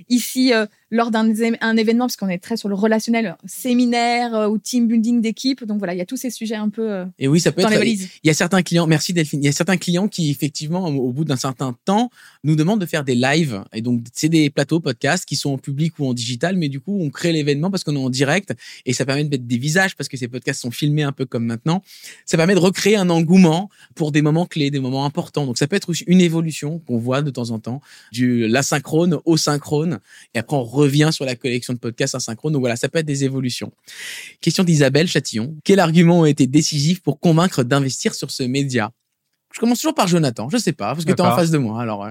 ici lors d'un un événement, parce qu'on est très sur le relationnel, séminaire euh, ou team building d'équipe. Donc voilà, il y a tous ces sujets un peu. Euh, et oui, ça peut être. Il y a certains clients. Merci Delphine. Il y a certains clients qui effectivement, au bout d'un certain temps, nous demandent de faire des lives. Et donc c'est des plateaux podcasts qui sont en public ou en digital, mais du coup on crée l'événement parce qu'on est en direct et ça permet de mettre des visages parce que ces podcasts sont filmés un peu comme maintenant. Ça permet de recréer un engouement pour des moments clés, des moments importants. Donc ça peut être une évolution qu'on voit de temps en temps du l'asynchrone au synchrone et après on revient sur la collection de podcasts asynchrone. Donc voilà, ça peut être des évolutions. Question d'Isabelle Chatillon. Quel argument a été décisif pour convaincre d'investir sur ce média? Je commence toujours par Jonathan. Je sais pas, parce que tu es en face de moi. Alors.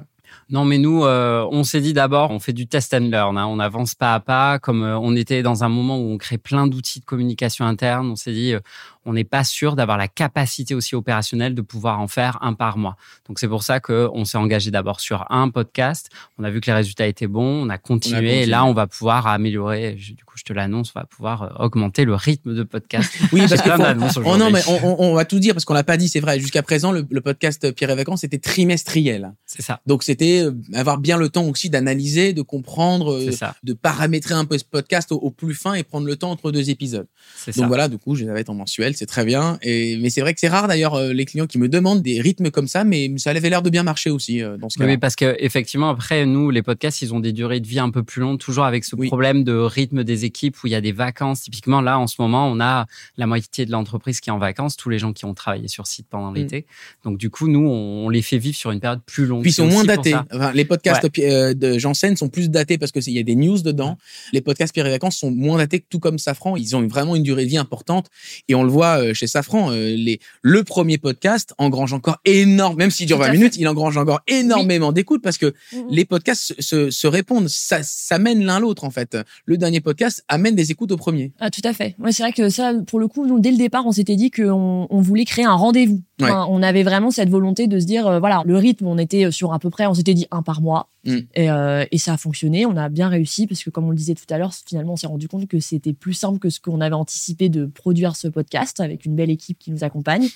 Non, mais nous, euh, on s'est dit d'abord, on fait du test and learn. Hein. On avance pas à pas, comme euh, on était dans un moment où on crée plein d'outils de communication interne. On s'est dit, euh, on n'est pas sûr d'avoir la capacité aussi opérationnelle de pouvoir en faire un par mois. Donc c'est pour ça qu'on s'est engagé d'abord sur un podcast. On a vu que les résultats étaient bons, on a continué, et là on va pouvoir améliorer. Du coup, je te l'annonce, on va pouvoir euh, augmenter le rythme de podcast. Oui, parce que oh non, mais on, va tout dire parce qu'on l'a pas dit, c'est vrai. Jusqu'à présent, le, podcast Pierre et Vacances était trimestriel. C'est ça. Donc c'était euh, avoir bien le temps aussi d'analyser, de comprendre, euh, de paramétrer un peu ce podcast au, plus fin et prendre le temps entre deux épisodes. Donc ça. voilà, du coup, je vais être en mensuel c'est très bien. Et, mais c'est vrai que c'est rare d'ailleurs euh, les clients qui me demandent des rythmes comme ça, mais ça avait l'air de bien marcher aussi euh, dans ce cas. Oui, parce que effectivement après nous les podcasts ils ont des durées de vie un peu plus longues, toujours avec ce problème de rythme des équipes où il y a des vacances. Typiquement là en ce moment on a la moitié de l'entreprise qui est en vacances, tous les gens qui ont travaillé sur site pendant mm. l'été. Donc du coup nous on, les fait vivre sur une période plus longue. Puis ils sont moins datés. les podcasts euh, de Janssen sont plus datés parce que il y a des news dedans. Les podcasts Pierre et Vacances sont moins datés que tout comme Safran. Ils ont vraiment une durée de vie importante et on le voit euh, chez Safran, euh, les, le premier podcast engrange encore énorme, même s'il dure 20 minutes, il engrange encore énormément d'écoutes parce que mm, mm. les podcasts se, se, répondent, ça, ça mène l'un l'autre en fait. Le dernier podcast amène des écoutes au premier. Ah, tout à fait. Ouais, c'est vrai que ça, pour le coup, nous, dès le départ, on s'était dit qu'on on voulait créer un rendez-vous. On avait vraiment cette volonté de se dire, euh, voilà, le rythme, on était sur à peu près, on s'était dit un par mois. Mm. Et, et, ça a fonctionné, on a bien réussi parce que comme on le disait tout à l'heure, finalement, on s'est rendu compte que c'était plus simple que ce qu'on avait anticipé de produire ce podcast avec une belle équipe qui nous accompagne.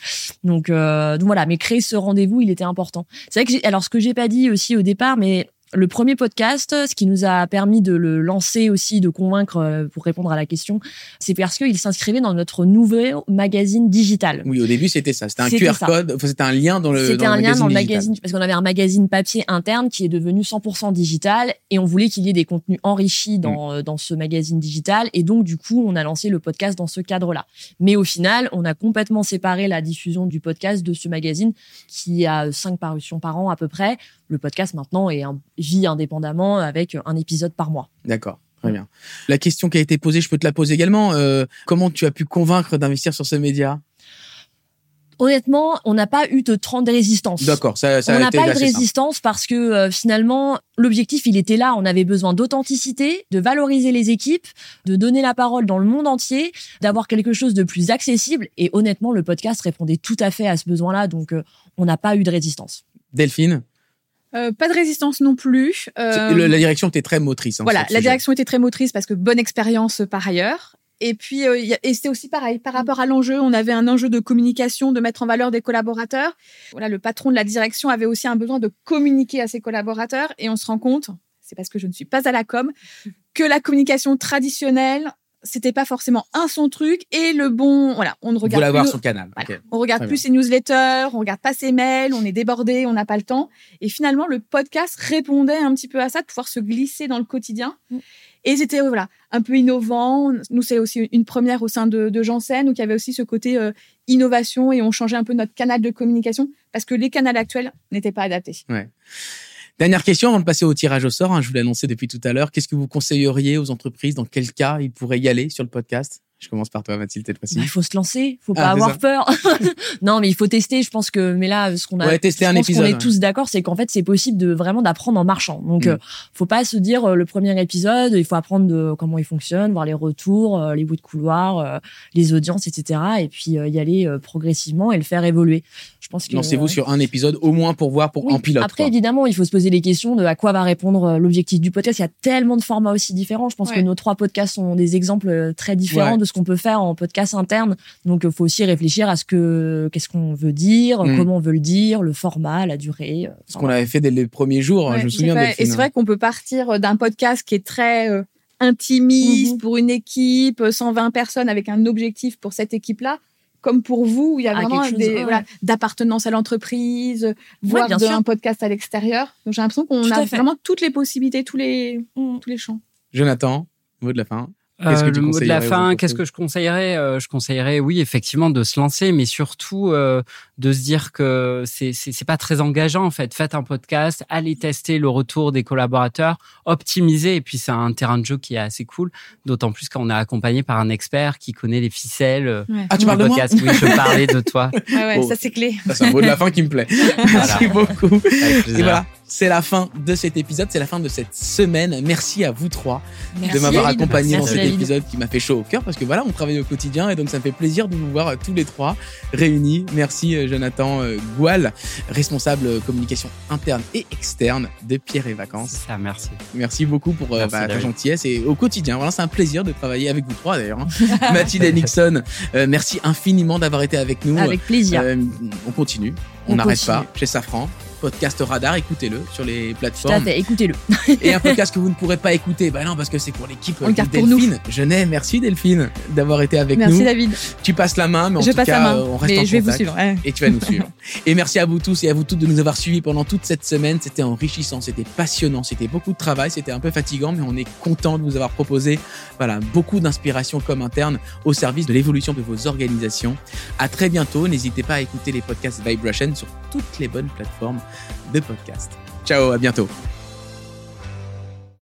Donc, euh, donc voilà, mais créer ce rendez-vous, il était important. C'est vrai que alors ce que j'ai pas dit aussi au départ, mais le premier podcast, ce qui nous a permis de le lancer aussi, de convaincre euh, pour répondre à la question, c'est parce qu'il s'inscrivait dans notre nouveau magazine digital. Oui, au début c'était ça, c'était un QR code, c'était un lien dans le. C'était un lien dans le magazine parce qu'on avait un magazine papier interne qui est devenu 100% digital et on voulait qu'il y ait des contenus enrichis dans mm. euh, dans ce magazine digital et donc du coup on a lancé le podcast dans ce cadre-là. Mais au final, on a complètement séparé la diffusion du podcast de ce magazine qui a cinq parutions par an à peu près. Le podcast maintenant est un vit indépendamment avec un épisode par mois. D'accord. Très bien. La question qui a été posée, je peux te la poser également. Euh, comment tu as pu convaincre d'investir sur ce média Honnêtement, on n'a pas eu de de résistance. D'accord, ça, ça On n'a pas eu de résistance parce que euh, finalement, l'objectif, il était là. On avait besoin d'authenticité, de valoriser les équipes, de donner la parole dans le monde entier, d'avoir quelque chose de plus accessible. Et honnêtement, le podcast répondait tout à fait à ce besoin-là. Donc, euh, on n'a pas eu de résistance. Delphine? Euh, pas de résistance non plus. Euh, la direction était très motrice. Hein, voilà, la direction était très motrice parce que bonne expérience par ailleurs. Et puis, euh, et c'était aussi pareil, par rapport à l'enjeu, on avait un enjeu de communication, de mettre en valeur des collaborateurs. Voilà, le patron de la direction avait aussi un besoin de communiquer à ses collaborateurs. Et on se rend compte, c'est parce que je ne suis pas à la com, que la communication traditionnelle, c'était pas forcément un son truc et le bon voilà on ne regarde Vous plus son canal on regarde plus ses newsletters on regarde pas ses mails on est débordé on n'a pas le temps et finalement le podcast répondait un petit peu à ça de pouvoir se glisser dans le quotidien mm. Et c'était voilà un peu innovant. Nous, c'est aussi une première au sein de, de Janssen, où il y avait aussi ce côté euh, innovation et on changeait un peu notre canal de communication parce que les canaux actuels n'étaient pas adaptés. Ouais. Dernière question avant de passer au tirage au sort. Hein, je vous l'ai annoncé depuis tout à l'heure. Qu'est-ce que vous conseilleriez aux entreprises? Dans quel cas ils pourraient y aller sur le podcast? Je commence par toi, Mathilde, cette fois-ci. Bah, il faut se lancer, faut pas ah, avoir peur. non, mais il faut tester. Je pense que, mais là, ce qu'on a, ouais, tester un épisode. On est tous d'accord, c'est qu'en fait, c'est possible de vraiment d'apprendre en marchant. Donc, mm. euh, faut pas se dire euh, le premier épisode, il faut apprendre de comment il fonctionne, voir les retours, euh, les bouts de couloir, les audiences, etc. Et puis y aller progressivement et le faire évoluer. Je pense que. Lancez-vous sur un épisode au moins pour voir pour oui. en pilote. Après, évidemment, il faut se poser les questions de à quoi va répondre l'objectif du podcast. Il y a tellement de formats aussi différents. Je pense que nos trois podcasts sont des exemples très différents de ce qu'on peut faire en podcast interne. Donc, il faut aussi réfléchir à ce que, qu'est-ce qu'on veut dire, mm. comment on veut le dire, le format, la durée. Euh, ce qu'on avait fait dès les premiers jours, hein, je me souviens. Et c'est vrai qu'on peut partir d'un podcast qui est très euh, intimiste mm-hmm. pour une équipe, 120 personnes avec un objectif pour cette équipe-là comme pour vous, il y a ah, vraiment des, voilà, d'appartenance à l'entreprise, voire un podcast à l'extérieur. Donc j'ai l'impression qu'on a vraiment toutes les possibilités, tous les, mm. tous les champs. Jonathan, mot de la fin. Euh, le mot de la fin, qu'est-ce que je conseillerais euh, Je conseillerais, oui, effectivement, de se lancer, mais surtout euh, de se dire que c'est c'est pas très engageant en fait. Faites un podcast, allez tester le retour des collaborateurs, optimisez, et puis c'est un terrain de jeu qui est assez cool. D'autant plus quand on est accompagné par un expert qui connaît les ficelles. Ah, tu parles podcast. De moi oui, je parlais de toi. Ouais, ouais, ça c'est clé. C'est un mot de la fin qui me plaît. Merci beaucoup. Et voilà, c'est la fin de cet épisode, c'est la fin de cette semaine. Merci à vous trois de m'avoir accompagné dans cet épisode qui m'a fait chaud au cœur parce que voilà, on travaille au quotidien et donc ça me fait plaisir de vous voir tous les trois réunis. Merci euh, Jonathan euh, Goual, responsable communication interne et externe de Pierre et Vacances. Ça, merci. Merci beaucoup pour euh, bah, ta gentillesse et au quotidien. Voilà, c'est un plaisir de travailler avec vous trois d'ailleurs. Hein. Mathilde Nixon, merci infiniment d'avoir été avec nous. Avec plaisir. on continue, on n'arrête pas chez Safran podcast Radar, écoutez-le sur les plateformes. Tout à fait, écoutez-le. et un podcast que vous ne pourrez pas écouter, bah non, parce que c'est pour l'équipe de Delphine. Je n'ai, merci Delphine d'avoir été avec nous. Merci David. Tu passes la main, mais en tout cas, on reste en je vais vous suivre. Et tu vas nous suivre. et merci à vous tous et à vous toutes de nous avoir suivis pendant toute cette semaine. C'était enrichissant, c'était passionnant, c'était beaucoup de travail, c'était un peu fatigant, mais on est content de vous avoir proposé, voilà, beaucoup d'inspiration comme interne au service de l'évolution de vos organisations. À très bientôt. N'hésitez pas à écouter les podcasts Vibration sur toutes les bonnes plateformes de podcast. Ciao, à bientôt.